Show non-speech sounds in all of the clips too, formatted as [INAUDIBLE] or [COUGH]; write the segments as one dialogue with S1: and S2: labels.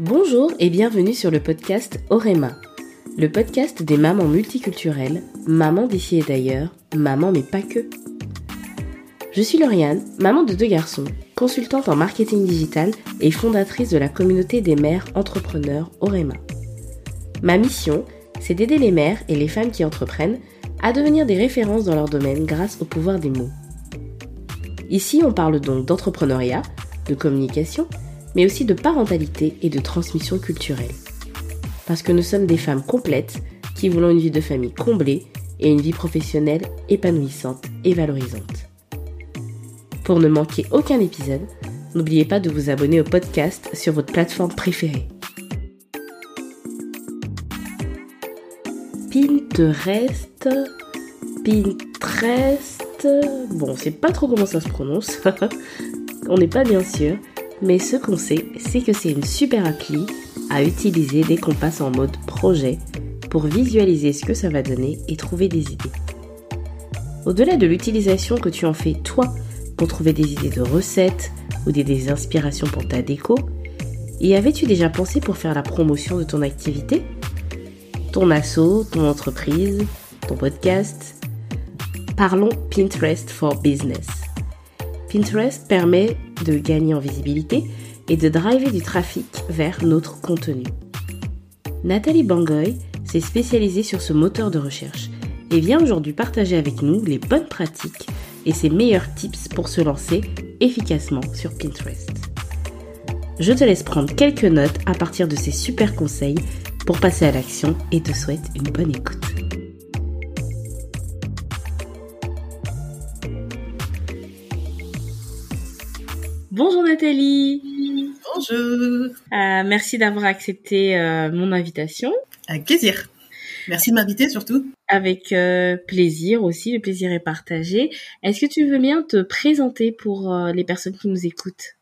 S1: Bonjour et bienvenue sur le podcast Orema, le podcast des mamans multiculturelles, mamans d'ici et d'ailleurs, maman mais pas que. Je suis Lauriane, maman de deux garçons, consultante en marketing digital et fondatrice de la communauté des mères entrepreneurs Orema. Ma mission, c'est d'aider les mères et les femmes qui entreprennent à devenir des références dans leur domaine grâce au pouvoir des mots. Ici, on parle donc d'entrepreneuriat, de communication, mais aussi de parentalité et de transmission culturelle. Parce que nous sommes des femmes complètes qui voulons une vie de famille comblée et une vie professionnelle épanouissante et valorisante. Pour ne manquer aucun épisode, n'oubliez pas de vous abonner au podcast sur votre plateforme préférée. Pinterest, Pinterest, bon, on sait pas trop comment ça se prononce, [LAUGHS] on n'est pas bien sûr, mais ce qu'on sait, c'est que c'est une super appli à utiliser dès qu'on passe en mode projet pour visualiser ce que ça va donner et trouver des idées. Au-delà de l'utilisation que tu en fais toi pour trouver des idées de recettes ou des, inspirations pour ta déco, y avais-tu déjà pensé pour faire la promotion de ton activité? Ton assaut, ton entreprise, ton podcast? Parlons Pinterest for Business. Pinterest permet de gagner en visibilité et de driver du trafic vers notre contenu. Nathalie Bangoy s'est spécialisée sur ce moteur de recherche et vient aujourd'hui partager avec nous les bonnes pratiques et ses meilleurs tips pour se lancer efficacement sur Pinterest. Je te laisse prendre quelques notes à partir de ces super conseils pour passer à l'action et te souhaite une bonne écoute. Bonjour Nathalie.
S2: Bonjour.
S1: Euh, merci d'avoir accepté euh, mon invitation.
S2: Avec plaisir. Merci de m'inviter surtout.
S1: Avec euh, plaisir aussi, le plaisir est partagé. Est-ce que tu veux bien te présenter pour les personnes qui nous écoutent?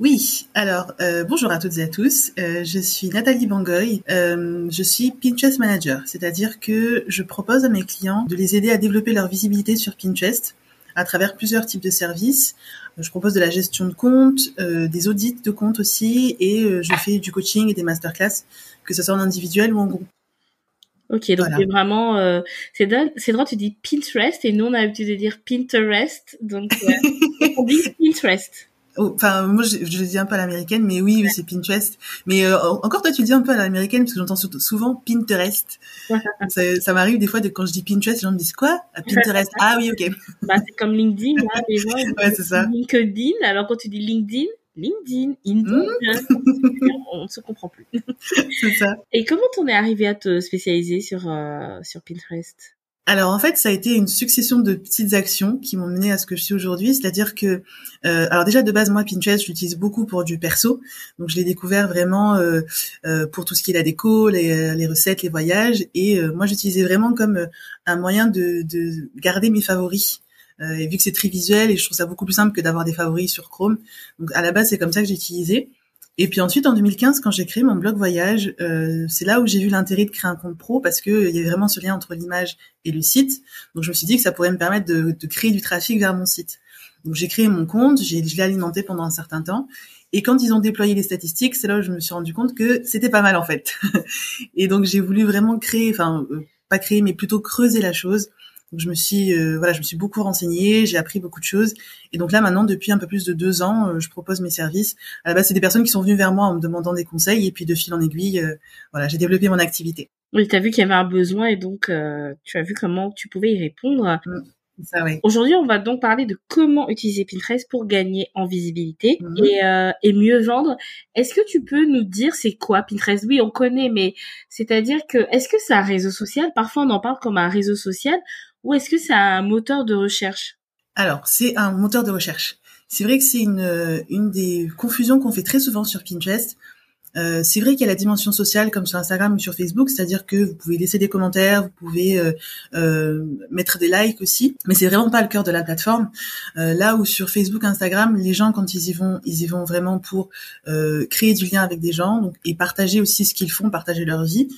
S2: Oui, alors bonjour à toutes et à tous. je suis Nathalie Bangoy. je suis Pinterest Manager, c'est-à-dire que je propose à mes clients de les aider à développer leur visibilité sur Pinterest à travers plusieurs types de services. Je propose de la gestion de compte, euh, des audits de compte aussi, et euh, je fais du coaching et des masterclass, que ce soit en individuel ou en groupe.
S1: Ok, donc c'est vraiment, euh, c'est drôle, tu dis Pinterest et nous on a l'habitude de dire Pinterest, donc [LAUGHS] on dit Pinterest.
S2: Oh, enfin, moi, je, je, le dis un peu à l'américaine, mais oui, oui c'est Pinterest. Mais euh, encore toi, tu le dis un peu à l'américaine parce que j'entends souvent Pinterest. [LAUGHS] ça, ça m'arrive des fois de quand je dis Pinterest, les gens me disent quoi? Pinterest. ah oui, ok. [LAUGHS]
S1: Bah, c'est comme LinkedIn, là, des gens.
S2: ouais, c'est ça.
S1: LinkedIn. Alors quand tu dis LinkedIn, LinkedIn, Indeed, mmh. on ne se comprend plus. [LAUGHS]
S2: c'est ça.
S1: Et comment t'en es arrivé à te spécialiser sur euh, sur Pinterest?
S2: Alors en fait, ça a été une succession de petites actions qui m'ont mené à ce que je suis aujourd'hui. C'est-à-dire que, euh, alors déjà de base, moi Pinterest, je l'utilise beaucoup pour du perso. Donc je l'ai découvert vraiment euh, euh, pour tout ce qui est la déco, les, les recettes, les voyages. Et moi, j'utilisais vraiment comme un moyen de, de garder mes favoris. et vu que c'est très visuel, et je trouve ça beaucoup plus simple que d'avoir des favoris sur Chrome. Donc à la base, c'est comme ça que j'ai utilisé. Et puis ensuite, en 2015, quand j'ai créé mon blog voyage, euh, c'est là où j'ai vu l'intérêt de créer un compte pro parce que il y avait vraiment ce lien entre l'image et le site. Donc je me suis dit que ça pourrait me permettre de, de créer du trafic vers mon site. Donc j'ai créé mon compte, j'ai, je l'ai alimenté pendant un certain temps. Et quand ils ont déployé les statistiques, c'est là où je me suis rendu compte que c'était pas mal en fait. [LAUGHS] et donc j'ai voulu vraiment créer, enfin euh, pas créer, mais plutôt creuser la chose donc je me suis euh, voilà, je me suis beaucoup renseignée, j'ai appris beaucoup de choses. Et donc là maintenant, depuis un peu plus de deux ans, euh, je propose mes services. À la base, c'est des personnes qui sont venues vers moi en me demandant des conseils, et puis de fil en aiguille, euh, voilà, j'ai développé mon activité.
S1: Oui, tu as vu qu'il y avait un besoin, et donc tu as vu comment tu pouvais y répondre.
S2: Mmh. Ça, oui.
S1: Aujourd'hui, on va donc parler de comment utiliser Pinterest pour gagner en visibilité mmh. et, et mieux vendre. Est-ce que tu peux nous dire c'est quoi Pinterest? Oui, on connaît, mais c'est-à-dire que est-ce que c'est un réseau social? Parfois, on en parle comme un réseau social ou est-ce que c'est un moteur de recherche?
S2: Alors, c'est un moteur de recherche. C'est vrai que c'est une, une des confusions qu'on fait très souvent sur Pinterest. Euh, c'est vrai qu'il y a la dimension sociale comme sur Instagram ou sur Facebook, c'est-à-dire que vous pouvez laisser des commentaires, vous pouvez euh, euh, mettre des likes aussi, mais c'est vraiment pas le cœur de la plateforme. Euh, là où sur Facebook, Instagram, les gens quand ils y vont, ils y vont vraiment pour euh, créer du lien avec des gens donc, et partager aussi ce qu'ils font, partager leur vie.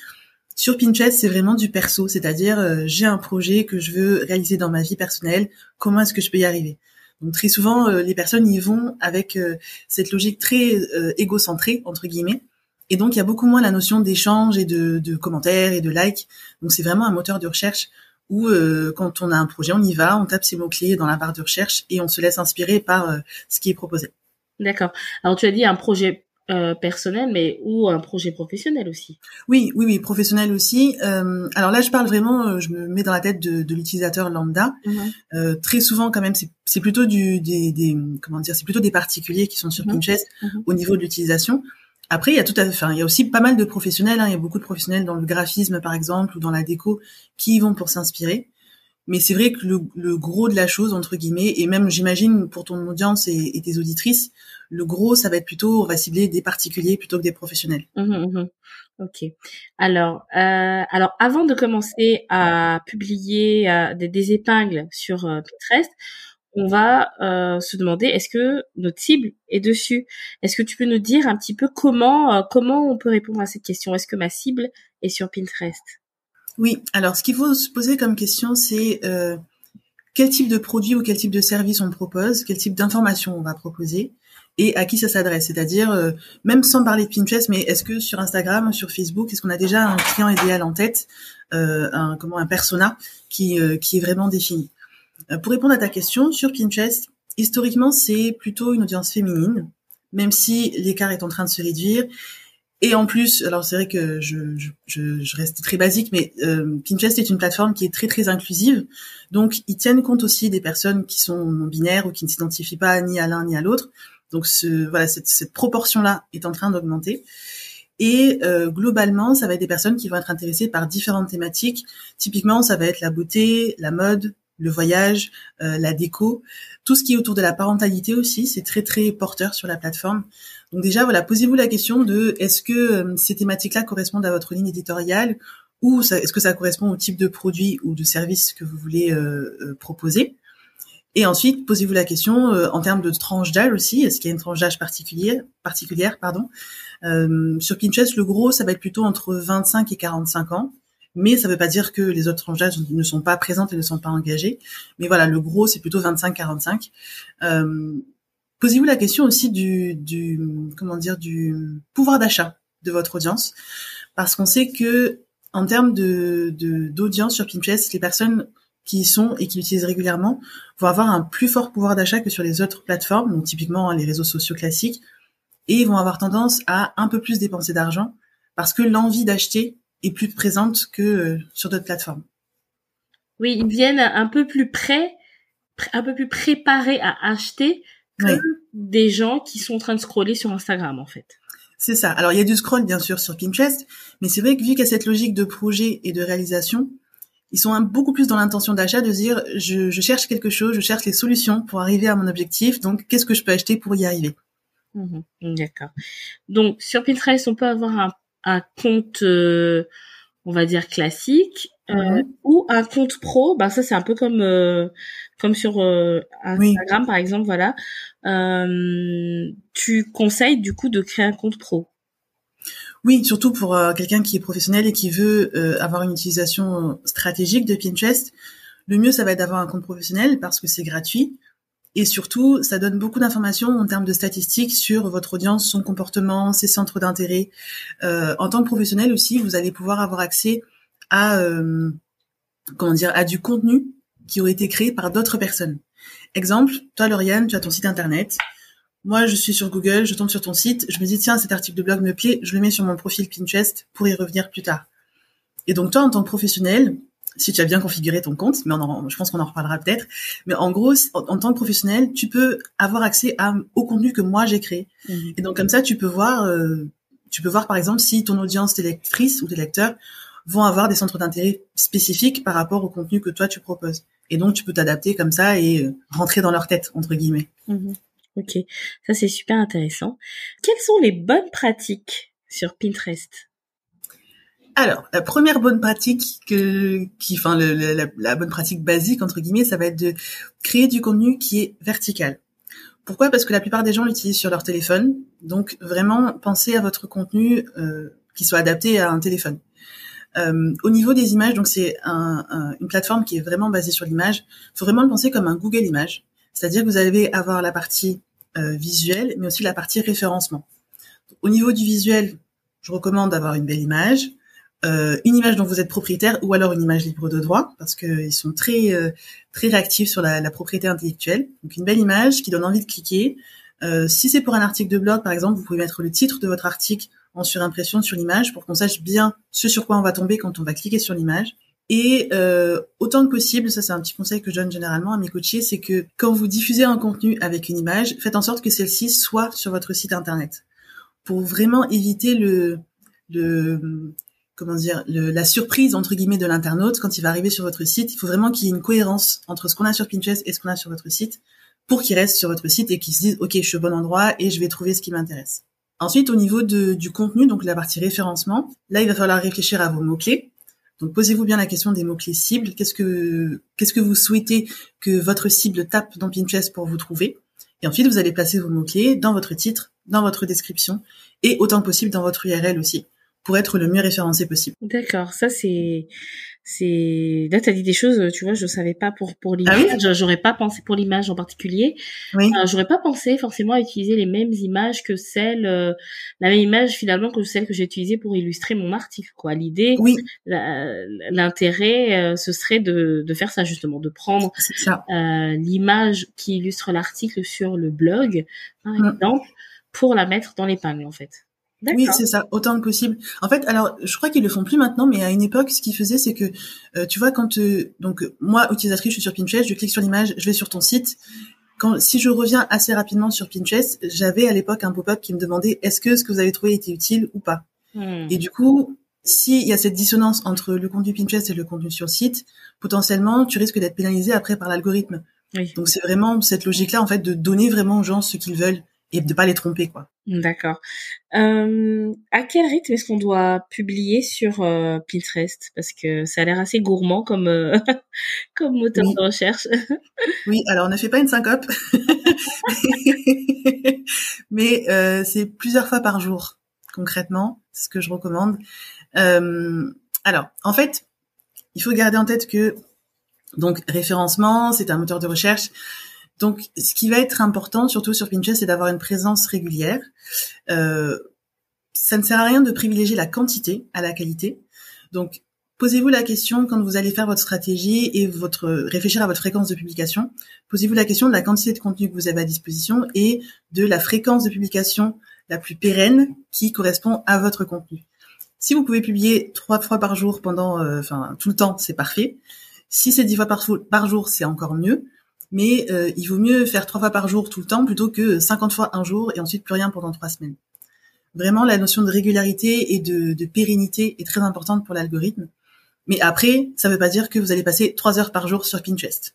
S2: Sur Pinterest, c'est vraiment du perso, c'est-à-dire euh, j'ai un projet que je veux réaliser dans ma vie personnelle, comment est-ce que je peux y arriver? Donc très souvent, euh, les personnes y vont avec euh, cette logique très égocentrée, entre guillemets, Et donc il y a beaucoup moins la notion d'échange et de, de, commentaires et de likes. Donc c'est vraiment un moteur de recherche où euh, quand on a un projet, on y va, on tape ses mots-clés dans la barre de recherche et on se laisse inspirer par euh, ce qui est proposé.
S3: D'accord. Alors tu as dit un projet euh, personnel, mais ou un projet professionnel aussi.
S2: Oui, oui, oui, professionnel aussi. Euh, alors là, je parle vraiment, euh, je me mets dans la tête de, de l'utilisateur lambda. Mhm. très souvent, quand même, c'est plutôt du, des, des, comment dire, c'est plutôt des particuliers qui sont sur mhm. Pinterest mhm. au niveau de l'utilisation. Après, il y a tout à fait, il y a aussi pas mal de professionnels. Hein, il y a beaucoup de professionnels dans le graphisme, par exemple, ou dans la déco, qui y vont pour s'inspirer. Mais c'est vrai que le, le, gros de la chose, entre guillemets, et même j'imagine pour ton audience et, tes auditrices, le gros, ça va être plutôt, on va cibler des particuliers plutôt que des professionnels.
S3: Mmh, mmh. Ok. Alors, euh, alors avant de commencer à publier euh, des, épingles sur euh, Pinterest, on va euh, se demander est-ce que notre cible est dessus? Est-ce que tu peux nous dire un petit peu comment comment on peut répondre à cette question? Est-ce que ma cible est sur Pinterest?
S2: Oui. Alors, ce qu'il faut se poser comme question, c'est euh, quel type de produit ou quel type de service on propose, quel type d'information on va proposer et à qui ça s'adresse. C'est-à-dire, euh, même sans parler de Pinterest, mais est-ce que sur Instagram, sur Facebook, est-ce qu'on a déjà un client idéal en tête, euh, un comment un persona qui qui est vraiment défini? pour répondre à ta question, sur Pinterest, historiquement, c'est plutôt une audience féminine, même si l'écart est en train de se réduire. Et en plus, alors c'est vrai que je, je, je, reste très basique, mais Pinterest est une plateforme qui est très très inclusive, donc ils tiennent compte aussi des personnes qui sont non binaires ou qui ne s'identifient pas ni à l'un ni à l'autre. Donc ce, voilà, cette, cette proportion-là est en train d'augmenter. Et euh, globalement, ça va être des personnes qui vont être intéressées par différentes thématiques. Typiquement, ça va être la beauté, la mode, le voyage, euh, la déco, tout ce qui est autour de la parentalité aussi, c'est très très porteur sur la plateforme. Donc déjà, voilà, posez-vous la question de est-ce que euh, ces thématiques-là correspondent à votre ligne éditoriale ou est-ce que ça correspond au type de produit ou de service que vous voulez proposer? Et ensuite, posez-vous la question euh, en termes de tranche d'âge aussi. Est-ce qu'il y a une tranche d'âge particulière, particulière, pardon? Euh, sur Pinterest, le gros, ça va être plutôt entre 25 et 45 ans. Mais ça ne veut pas dire que les autres tranches d'âge ne sont pas présentes et ne sont pas engagées. Mais voilà, le gros, c'est plutôt 25-45. Posez-vous la question aussi du, du, comment dire, du pouvoir d'achat de votre audience, parce qu'on sait que en termes de d'audience sur Pinterest, les personnes qui y sont et qui l'utilisent régulièrement vont avoir un plus fort pouvoir d'achat que sur les autres plateformes, donc typiquement hein, les réseaux sociaux classiques, et vont avoir tendance à un peu plus dépenser d'argent parce que l'envie d'acheter est plus présente que euh, sur d'autres plateformes.
S3: Oui, ils viennent un peu plus près, un peu plus préparés à acheter des gens qui sont en train de scroller sur Instagram en fait.
S2: C'est ça. Alors il y a du scroll bien sûr sur Pinterest, mais c'est vrai que vu qu'il y a cette logique de projet et de réalisation, ils sont beaucoup plus dans l'intention d'achat de dire je, je, cherche quelque chose, je cherche les solutions pour arriver à mon objectif, donc qu'est-ce que je peux acheter pour y arriver?
S3: Mmh D'accord. Donc sur Pinterest, on peut avoir un, un compte, euh, on va dire classique, euh, mmh ou un compte pro. Ben ça c'est un peu comme euh, comme sur euh, Instagram par exemple, voilà. tu conseilles du coup de créer un compte pro?
S2: Oui, surtout pour euh, quelqu'un qui est professionnel et qui veut euh, avoir une utilisation stratégique de Pinterest. Le mieux, ça va être d'avoir un compte professionnel parce que c'est gratuit. Et surtout, ça donne beaucoup d'informations en termes de statistiques sur votre audience, son comportement, ses centres d'intérêt. Euh, en tant que professionnel aussi, vous allez pouvoir avoir accès à comment dire à du contenu qui aurait été créé par d'autres personnes. Exemple, toi, Lauriane, tu as ton site internet. Moi, je suis sur Google, je tombe sur ton site, je me dis tiens, cet article de blog me plaît, je le mets sur mon profil Pinterest pour y revenir plus tard. Et donc toi, en tant que professionnel, si tu as bien configuré ton compte, mais on je pense qu'on en reparlera peut-être, mais en gros, en, tant que professionnel, tu peux avoir accès à, au contenu que moi j'ai créé. Mhm. Et donc comme ça, tu peux voir, euh, tu peux voir par exemple si ton audience, tes lectrices ou tes lecteurs vont avoir des centres d'intérêt spécifiques par rapport au contenu que toi tu proposes. Et donc tu peux t'adapter comme ça et euh, rentrer dans leur tête entre guillemets.
S3: Mhm. Ok, ça c'est super intéressant. Quelles sont les bonnes pratiques sur Pinterest?
S2: Alors, la première bonne pratique que, qui, enfin, la, bonne pratique basique entre guillemets, ça va être de créer du contenu qui est vertical. Pourquoi? Parce que la plupart des gens l'utilisent sur leur téléphone, donc vraiment pensez à votre contenu euh, qui soit adapté à un téléphone. Euh, au niveau des images, donc c'est un, une plateforme qui est vraiment basée sur l'image. Il faut vraiment le penser comme un Google Images. C'est-à-dire que vous allez avoir la partie euh, visuelle, mais aussi la partie référencement. Au niveau du visuel, je recommande d'avoir une belle image, euh, une image dont vous êtes propriétaire ou alors une image libre de droit parce qu'ils sont très euh, très réactifs sur la, la, propriété intellectuelle. Donc une belle image qui donne envie de cliquer. Euh, si c'est pour un article de blog par exemple, vous pouvez mettre le titre de votre article en surimpression sur l'image pour qu'on sache bien ce sur quoi on va tomber quand on va cliquer sur l'image. Et euh, autant que possible, ça c'est un petit conseil que je donne généralement à mes coachés, c'est que quand vous diffusez un contenu avec une image, faites en sorte que celle-ci soit sur votre site internet pour vraiment éviter le, comment dire, la surprise entre guillemets de l'internaute quand il va arriver sur votre site. Il faut vraiment qu'il y ait une cohérence entre ce qu'on a sur Pinterest et ce qu'on a sur votre site pour qu'il reste sur votre site et qu'il se dise ok je suis au bon endroit et je vais trouver ce qui m'intéresse. Ensuite au niveau du contenu, donc la partie référencement, là il va falloir réfléchir à vos mots clés. Donc posez-vous bien la question des mots clés cibles. Qu'est-ce que que vous souhaitez que votre cible tape dans Pinterest pour vous trouver? Et ensuite vous allez placer vos mots clés dans votre titre, dans votre description et autant que possible dans votre URL aussi pour être le mieux référencé possible.
S3: D'accord, ça c'est c'est là t'as dit des choses tu vois je savais pas pour pour ah l'image j'aurais pas pensé pour l'image en particulier oui. Euh, j'aurais pas pensé forcément à utiliser les mêmes images que celles euh, la même image finalement que celle que j'ai utilisée pour illustrer mon article quoi l'idée oui. l'intérêt euh, ce serait de de faire ça justement de prendre l'image qui illustre l'article sur le blog par mm. exemple pour la mettre dans l'épingle en fait
S2: oui, c'est ça, autant que possible. En fait, alors je crois qu'ils le font plus maintenant, mais à une époque, ce qu'ils faisaient, c'est que euh, tu vois quand euh, donc moi utilisatrice, je suis sur Pinterest, je clique sur l'image, je vais sur ton site. Quand si je reviens assez rapidement sur Pinterest, j'avais à l'époque un pop-up qui me demandait est-ce que ce que vous avez trouvé était utile ou pas? Hmm. Et du coup, s'il y a cette dissonance entre le contenu Pinterest et le contenu sur site, potentiellement, tu risques d'être pénalisé après par l'algorithme. Donc c'est vraiment cette logique-là en fait de donner vraiment aux gens ce qu'ils veulent et de pas les tromper quoi.
S3: D'accord. Euh, à quel rythme est-ce qu'on doit publier sur euh, Pinterest? Parce que ça a l'air assez gourmand comme euh, [LAUGHS] comme moteur de recherche. [LAUGHS]
S2: oui, alors ne fait pas une syncope, [LAUGHS] mais c'est plusieurs fois par jour concrètement, c'est ce que je recommande. alors, en fait, il faut garder en tête que donc référencement, c'est un moteur de recherche donc, ce qui va être important, surtout sur Pinterest, c'est d'avoir une présence régulière. Euh, ça ne sert à rien de privilégier la quantité à la qualité. Donc, posez-vous la question quand vous allez faire votre stratégie et votre réfléchir à votre fréquence de publication. Posez-vous la question de la quantité de contenu que vous avez à disposition et de la fréquence de publication la plus pérenne qui correspond à votre contenu. Si vous pouvez publier trois fois par jour pendant, euh, tout le temps, c'est parfait. Si c'est dix fois par jour, c'est encore mieux mais euh, il vaut mieux faire trois fois par jour tout le temps plutôt que 50 fois un jour et ensuite plus rien pendant trois semaines. Vraiment, la notion de régularité et de, pérennité est très importante pour l'algorithme. Mais après, ça ne veut pas dire que vous allez passer trois heures par jour sur Pinterest.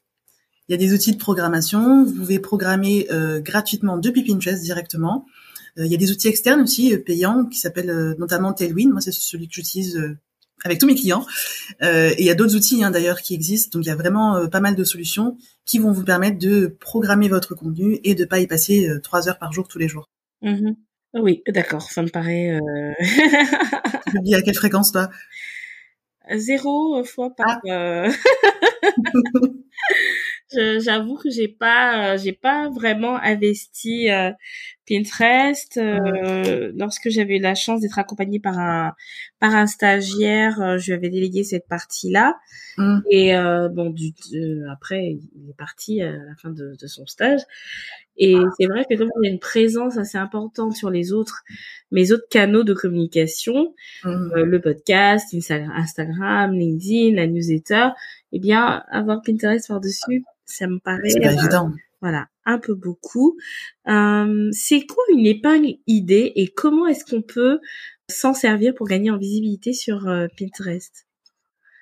S2: Il y a des outils de programmation. Vous pouvez programmer euh, gratuitement depuis Pinterest directement. Euh, il y a des outils externes aussi payants qui s'appellent notamment Tailwind. Moi, c'est celui que j'utilise avec tous mes clients. Euh, et il y a d'autres outils hein, d'ailleurs qui existent. Donc il y a vraiment euh, pas mal de solutions qui vont vous permettre de programmer votre contenu et de pas y passer euh, trois heures par jour tous les jours.
S3: Mmh oui, d'accord, ça me paraît. Euh... [LAUGHS]
S2: tu dis à quelle fréquence toi?
S3: Zéro fois par. Ah. [LAUGHS] j'avoue que j'ai pas j'ai pas vraiment investi euh, Pinterest euh, lorsque j'avais eu la chance d'être accompagnée par un par un stagiaire euh, je lui avais délégué cette partie là mmh. et bon du après il est parti à la fin de, de son stage et c'est vrai que comme il y a une présence assez importante sur les autres mes autres canaux de communication mmh. le podcast Instagram LinkedIn la newsletter eh bien avoir Pinterest par dessus ça me paraît
S2: évident.
S3: Euh, voilà, un peu beaucoup. Euh, c'est quoi une épingle idée et comment est-ce qu'on peut s'en servir pour gagner en visibilité sur euh, Pinterest?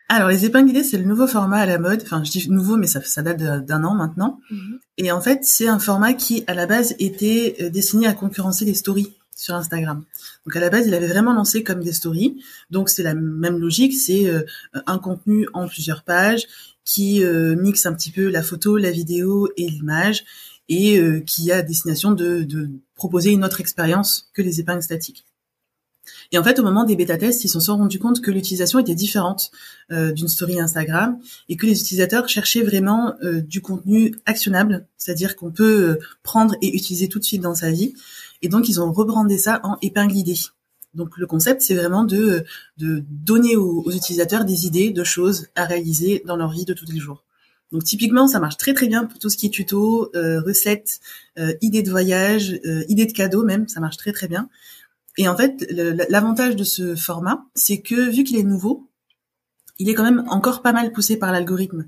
S2: Alors les épingles idées, c'est le nouveau format à la mode. Enfin, je dis nouveau, mais ça, ça date d'un an maintenant. Mhm. Et en fait, c'est un format qui, à la base, était destiné à concurrencer les stories sur Instagram. Donc à la base, il avait vraiment lancé comme des stories. Donc c'est la même logique, c'est un contenu en plusieurs pages qui euh, mixe un petit peu la photo, la vidéo et l'image et euh, qui a destination de, de, proposer une autre expérience que les épingles statiques. Et en fait, au moment des bêta-tests, ils se sont rendus compte que l'utilisation était différente euh, d'une story Instagram et que les utilisateurs cherchaient vraiment du contenu actionnable, c'est-à-dire qu'on peut prendre et utiliser tout de suite dans sa vie. Et donc, ils ont rebrandé ça en épingle idée. Donc le concept, c'est vraiment de, de donner aux, utilisateurs des idées de choses à réaliser dans leur vie de tous les jours. Donc typiquement, ça marche très très bien pour tout ce qui est tuto, euh, recettes, euh, idées de voyage, euh, idées de cadeaux même, ça marche très très bien. Et en fait, l'avantage de ce format, c'est que vu qu'il est nouveau, il est quand même encore pas mal poussé par l'algorithme.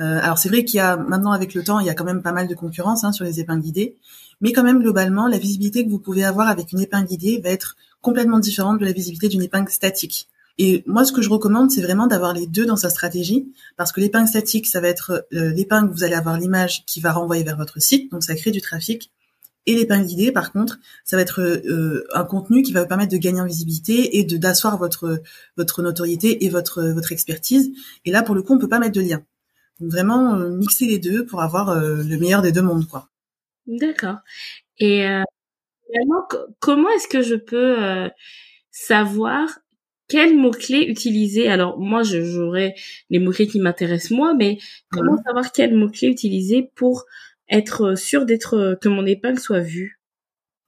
S2: Euh, alors c'est vrai qu'il y a maintenant avec le temps, il y a quand même pas mal de concurrence hein, sur les épingles guidées, mais quand même globalement, la visibilité que vous pouvez avoir avec une épingle guidée va être complètement différente de la visibilité d'une épingle statique. Et moi, ce que je recommande, c'est vraiment d'avoir les deux dans sa stratégie, parce que l'épingle statique, ça va être euh, l'épingle, vous allez avoir l'image qui va renvoyer vers votre site, donc ça crée du trafic. Et l'épingle guidée, par contre, ça va être euh, un contenu qui va vous permettre de gagner en visibilité et de d'asseoir votre votre notoriété et votre votre expertise. Et là, pour le coup, on peut pas mettre de lien. Donc vraiment euh, mixer les deux pour avoir euh, le meilleur des deux mondes, quoi.
S3: D'accord. Et vraiment, comment est-ce que je peux savoir quels mots-clés utiliser? Alors moi, j'aurais les mots-clés qui m'intéressent moi, mais comment savoir quels mots-clés utiliser pour être sûr d'être que mon épingle soit vue?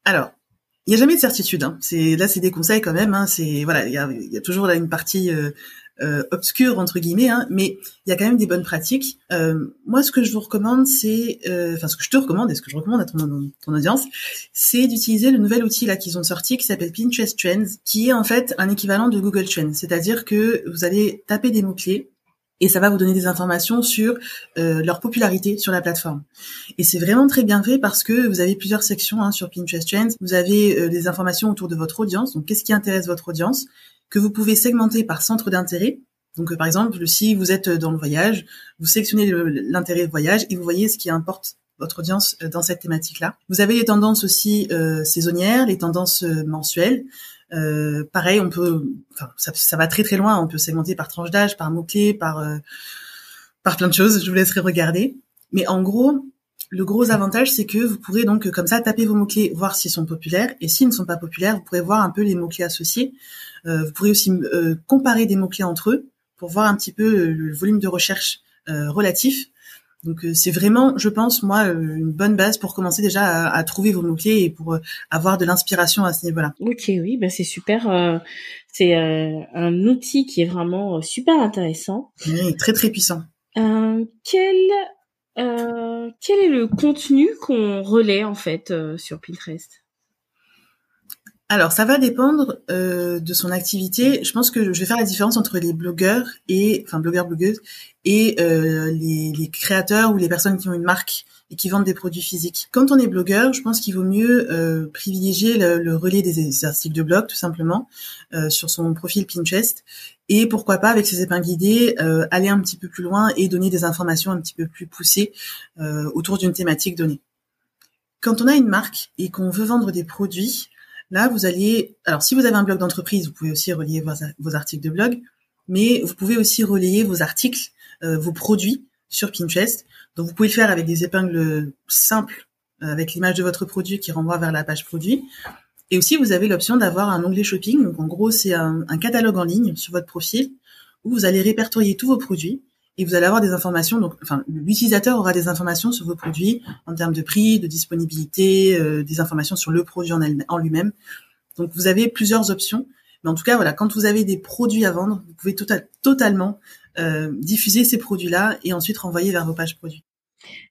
S2: Alors, il n'y a jamais de certitude. Hein. C'est là, c'est des conseils quand même. Hein. C'est voilà, il y a, toujours là une partie euh, euh, obscure entre guillemets, hein. mais il y a quand même des bonnes pratiques. Euh, moi, ce que je vous recommande, c'est, euh, enfin, ce que je te recommande et ce que je recommande à ton, ton audience, c'est d'utiliser le nouvel outil là qu'ils ont sorti qui s'appelle Pinterest Trends, qui est en fait un équivalent de Google Trends. C'est-à-dire que vous allez taper des mots clés et ça va vous donner des informations sur euh, leur popularité sur la plateforme. Et c'est vraiment très bien fait parce que vous avez plusieurs sections hein, sur Pinterest Trends. Vous avez euh, des informations autour de votre audience, donc qu'est-ce qui intéresse votre audience, que vous pouvez segmenter par centre d'intérêt. Donc euh, par exemple, si vous êtes dans le voyage, vous sélectionnez l'intérêt voyage et vous voyez ce qui importe votre audience dans cette thématique-là. Vous avez les tendances aussi saisonnières, les tendances mensuelles. Euh, pareil, on peut, enfin, ça, va très très loin. On peut segmenter par tranche d'âge, par mots clés, par euh, par plein de choses. Je vous laisserai regarder. Mais en gros, le gros avantage, c'est que vous pourrez donc comme ça taper vos mots clés, voir s'ils sont populaires, et s'ils ne sont pas populaires, vous pourrez voir un peu les mots clés associés. Euh, vous pourrez aussi euh, comparer des mots clés entre eux pour voir un petit peu le volume de recherche relatif donc euh, c'est vraiment, je pense, moi, euh, une bonne base pour commencer déjà à, trouver vos mots-clés et pour euh, avoir de l'inspiration à ce niveau-là.
S3: Ok, oui, ben c'est super. c'est un outil qui est vraiment super intéressant.
S2: Oui, très très puissant.
S3: quel quel est le contenu qu'on relaie en fait sur Pinterest?
S2: Alors, ça va dépendre euh, de son activité. Je pense que je vais faire la différence entre les blogueurs et, enfin, blogueurs, blogueuses et euh, les, créateurs ou les personnes qui ont une marque et qui vendent des produits physiques. Quand on est blogueur, je pense qu'il vaut mieux euh, privilégier le, le, relais des articles de blog, tout simplement, sur son profil Pinterest. Et pourquoi pas, avec ses épingles guidées, aller un petit peu plus loin et donner des informations un petit peu plus poussées autour d'une thématique donnée. Quand on a une marque et qu'on veut vendre des produits, Là, vous allez, alors si vous avez un blog d'entreprise, vous pouvez aussi relier vos, articles de blog, mais vous pouvez aussi relayer vos articles, euh, vos produits sur Pinterest. Donc vous pouvez le faire avec des épingles simples, euh, avec l'image de votre produit qui renvoie vers la page produit. Et aussi, vous avez l'option d'avoir un onglet shopping. Donc en gros, c'est un catalogue en ligne sur votre profil où vous allez répertorier tous vos produits et vous allez avoir des informations. Donc, enfin, l'utilisateur aura des informations sur vos produits en termes de prix, de disponibilité, euh, des informations sur le produit en, lui-même. Donc, vous avez plusieurs options. Mais en tout cas, voilà, quand vous avez des produits à vendre, vous pouvez tota-, totalement euh, diffuser ces produits-là et ensuite renvoyer vers vos pages produits.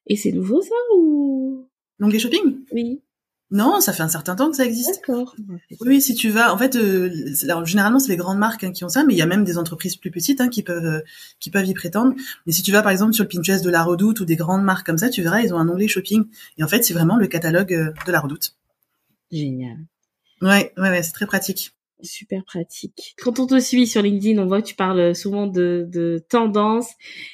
S3: Et c'est nouveau ça ou?
S2: L'onglet shopping?
S3: Oui.
S2: Non, ça fait un certain temps que ça existe.
S3: D'accord.
S2: Oui, si tu vas, en fait, euh, alors, généralement c'est les grandes marques hein, qui ont ça, mais il y a même des entreprises plus petites hein, qui peuvent euh, qui peuvent y prétendre. Mais si tu vas par exemple sur le Pinterest de la Redoute ou des grandes marques comme ça, tu verras, ils ont un onglet shopping et en fait c'est vraiment le catalogue euh, de la Redoute.
S3: Génial.
S2: Ouais, ouais, ouais, c'est très pratique.
S3: Super pratique. Quand on te suit sur LinkedIn, on voit que tu parles souvent de, de tendances.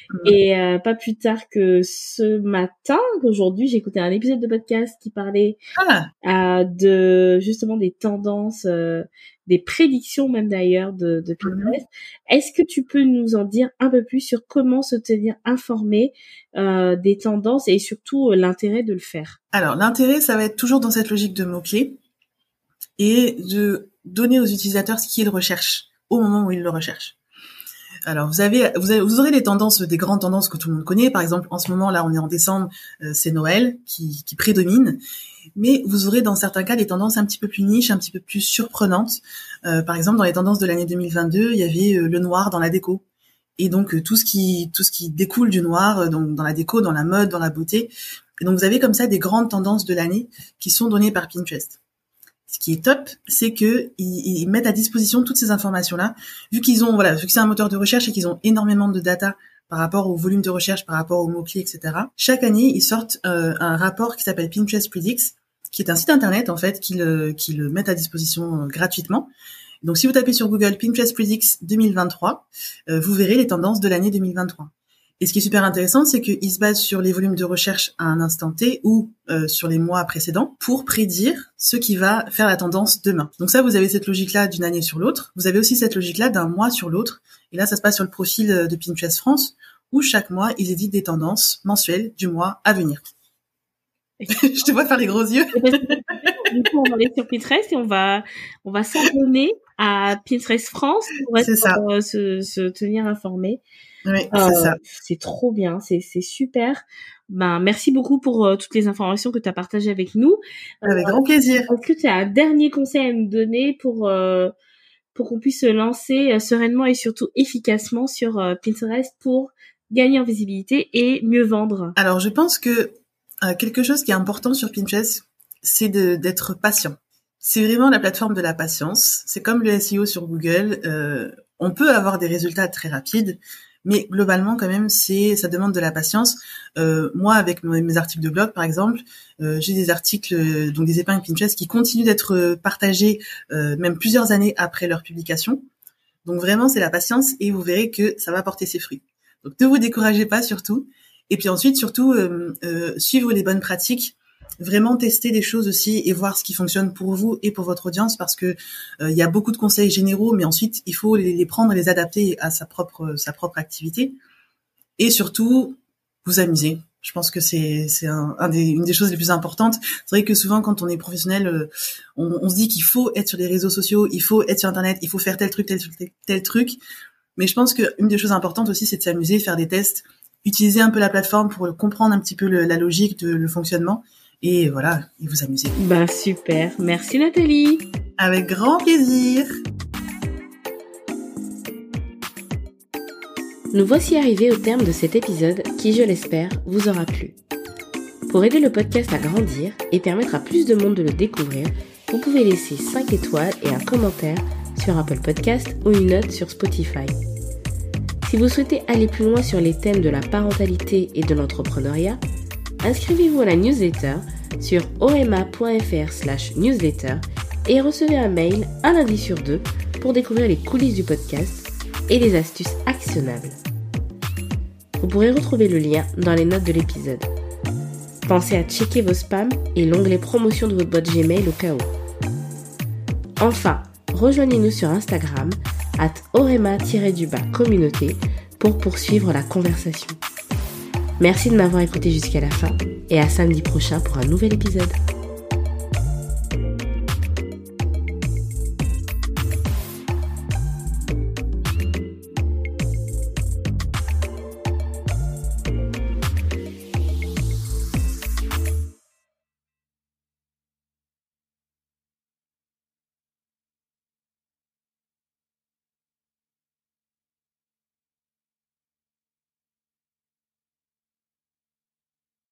S3: Mm. Et euh, pas plus tard que ce matin, aujourd'hui, j'ai écouté un épisode de podcast qui parlait ah. euh, de justement des tendances, euh, des prédictions même d'ailleurs de, de Pinterest. Mm. Est-ce que tu peux nous en dire un peu plus sur comment se tenir informé des tendances et surtout l'intérêt de le faire?
S2: Alors l'intérêt, ça va être toujours dans cette logique de mots-clés et de donner aux utilisateurs ce qu'ils recherchent au moment où ils le recherchent. Alors vous avez, vous avez, vous aurez les tendances, des grandes tendances que tout le monde connaît. Par exemple, en ce moment là, on est en décembre, c'est Noël qui, qui prédomine. Mais vous aurez dans certains cas des tendances un petit peu plus niches, un petit peu plus surprenantes. par exemple, dans les tendances de l'année 2022, il y avait le noir dans la déco et donc tout ce qui tout ce qui découle du noir donc dans la déco, dans la mode, dans la beauté. Et donc vous avez comme ça des grandes tendances de l'année qui sont données par Pinterest. Ce qui est top, c'est que ils, mettent à disposition toutes ces informations-là, vu qu'ils ont voilà, vu que c'est un moteur de recherche et qu'ils ont énormément de data par rapport au volume de recherche, par rapport aux mots-clés, etc. Chaque année, ils sortent euh, un rapport qui s'appelle Pinterest Predicts, qui est un site internet en fait qu'ils qui le mettent à disposition euh, gratuitement donc si vous tapez sur Google Pinterest Predicts 2023, euh, vous verrez les tendances de l'année 2023. Et ce qui est super intéressant, c'est qu'il se base sur les volumes de recherche à un instant T ou euh, sur les mois précédents pour prédire ce qui va faire la tendance demain. Donc ça, vous avez cette logique-là d'une année sur l'autre. Vous avez aussi cette logique-là d'un mois sur l'autre. Et là, ça se passe sur le profil euh, de Pinterest France, où chaque mois, ils éditent des tendances mensuelles du mois à venir. [LAUGHS] Je te vois faire les gros yeux.
S3: du coup, on va aller sur Pinterest et on va, on va s'abonner à Pinterest France pour être, euh, se, se, tenir informé.
S2: Oui, c'est euh, ça.
S3: C'est trop bien, c'est super. Ben, merci beaucoup pour euh, toutes les informations que tu as partagées avec nous.
S2: Avec grand plaisir.
S3: Est-ce que tu as un dernier conseil à nous donner pour, pour qu'on puisse se lancer sereinement et surtout efficacement sur Pinterest pour gagner en visibilité et mieux vendre?
S2: Alors, je pense que quelque chose qui est important sur Pinterest, c'est d'être patient. C'est vraiment la plateforme de la patience. C'est comme le SEO sur Google. Euh, on peut avoir des résultats très rapides, mais globalement quand même, c'est ça demande de la patience. Euh, moi, avec mes, articles de blog, par exemple, euh, j'ai des articles, donc des épingles Pinterest, qui continuent d'être partagés même plusieurs années après leur publication. Donc vraiment, c'est la patience et vous verrez que ça va porter ses fruits. Donc ne vous découragez pas surtout. Et puis ensuite, surtout, suivre les bonnes pratiques vraiment tester des choses aussi et voir ce qui fonctionne pour vous et pour votre audience parce que euh, il y a beaucoup de conseils généraux, mais ensuite il faut les, prendre et les adapter à sa propre sa propre activité et surtout vous amuser. Je pense que c'est c'est un, une des choses les plus importantes. C'est vrai que souvent quand on est professionnel, euh, on, on, se dit qu'il faut être sur les réseaux sociaux, il faut être sur internet, il faut faire tel truc, tel tel, tel truc. Mais je pense qu'une des choses importantes aussi, c'est de s'amuser, faire des tests, utiliser un peu la plateforme pour comprendre un petit peu la logique de le fonctionnement et voilà, et vous amuser.
S3: Bah super, merci Nathalie.
S2: Avec grand plaisir.
S3: Nous voici arrivés au terme de cet épisode qui, je l'espère, vous aura plu. Pour aider le podcast à grandir et permettre à plus de monde de le découvrir, vous pouvez laisser 5 étoiles et un commentaire sur Apple Podcast ou une note sur Spotify. Si vous souhaitez aller plus loin sur les thèmes de la parentalité et de l'entrepreneuriat, inscrivez-vous à la newsletter sur oma.fr slash newsletter et recevez un mail un lundi sur deux pour découvrir les coulisses du podcast et les astuces actionnables. Vous pourrez retrouver le lien dans les notes de l'épisode. Pensez à checker vos spams et l'onglet promotion de votre boîte Gmail au cas où. Enfin, rejoignez-nous sur Instagram at orema-du-bas communauté pour poursuivre la conversation. Merci de m'avoir écouté jusqu'à la fin et à samedi prochain pour un nouvel épisode.